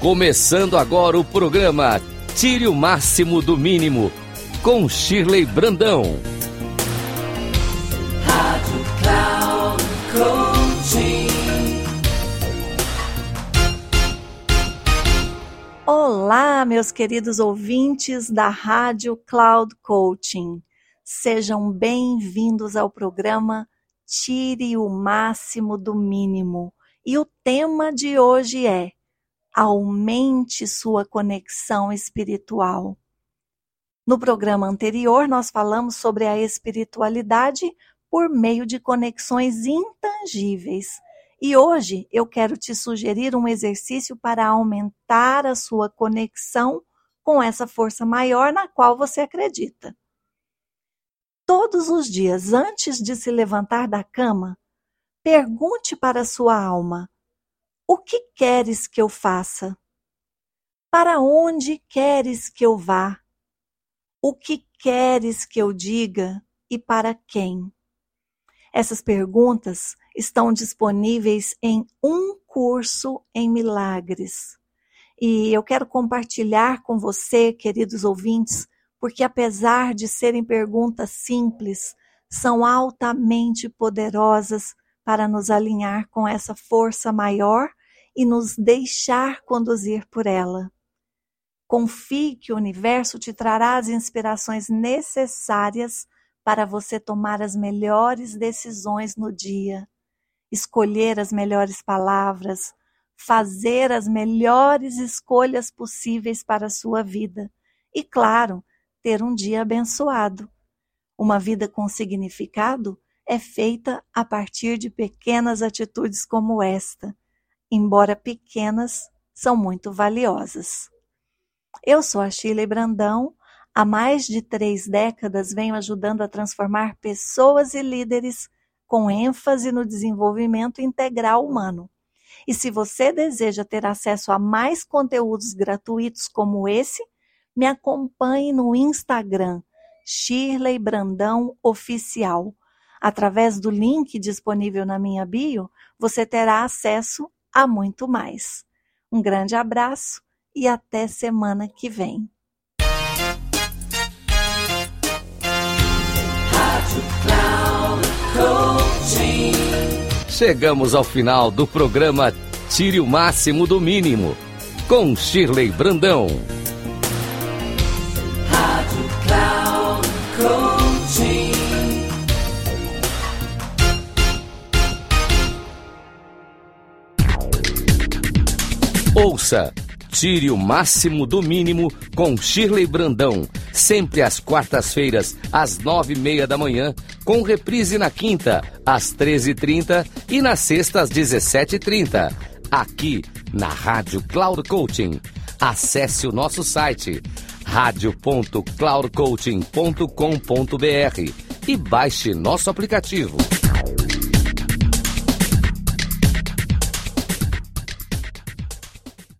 Começando agora o programa Tire o Máximo do Mínimo, com Shirley Brandão. Rádio Cloud Coaching. Olá, meus queridos ouvintes da Rádio Cloud Coaching. Sejam bem-vindos ao programa Tire o Máximo do Mínimo. E o tema de hoje é aumente sua conexão espiritual. No programa anterior, nós falamos sobre a espiritualidade por meio de conexões intangíveis. E hoje eu quero te sugerir um exercício para aumentar a sua conexão com essa força maior na qual você acredita. Todos os dias, antes de se levantar da cama, pergunte para sua alma: o que queres que eu faça? Para onde queres que eu vá? O que queres que eu diga e para quem? Essas perguntas estão disponíveis em um curso em milagres. E eu quero compartilhar com você, queridos ouvintes, porque apesar de serem perguntas simples, são altamente poderosas para nos alinhar com essa força maior e nos deixar conduzir por ela. Confie que o universo te trará as inspirações necessárias para você tomar as melhores decisões no dia, escolher as melhores palavras, fazer as melhores escolhas possíveis para a sua vida e, claro, ter um dia abençoado. Uma vida com significado é feita a partir de pequenas atitudes como esta embora pequenas, são muito valiosas. Eu sou a Shirley Brandão. Há mais de três décadas venho ajudando a transformar pessoas e líderes com ênfase no desenvolvimento integral humano. E se você deseja ter acesso a mais conteúdos gratuitos como esse, me acompanhe no Instagram, Shirley Brandão Oficial. Através do link disponível na minha bio, você terá acesso a muito mais. Um grande abraço e até semana que vem. Chegamos ao final do programa Tire o Máximo do Mínimo, com Shirley Brandão. Ouça Tire o Máximo do Mínimo com Shirley Brandão, sempre às quartas-feiras, às nove e meia da manhã, com reprise na quinta, às treze e trinta e na sexta, às dezessete e trinta, aqui na Rádio Cloud Coaching. Acesse o nosso site radio.cloudcoaching.com.br e baixe nosso aplicativo.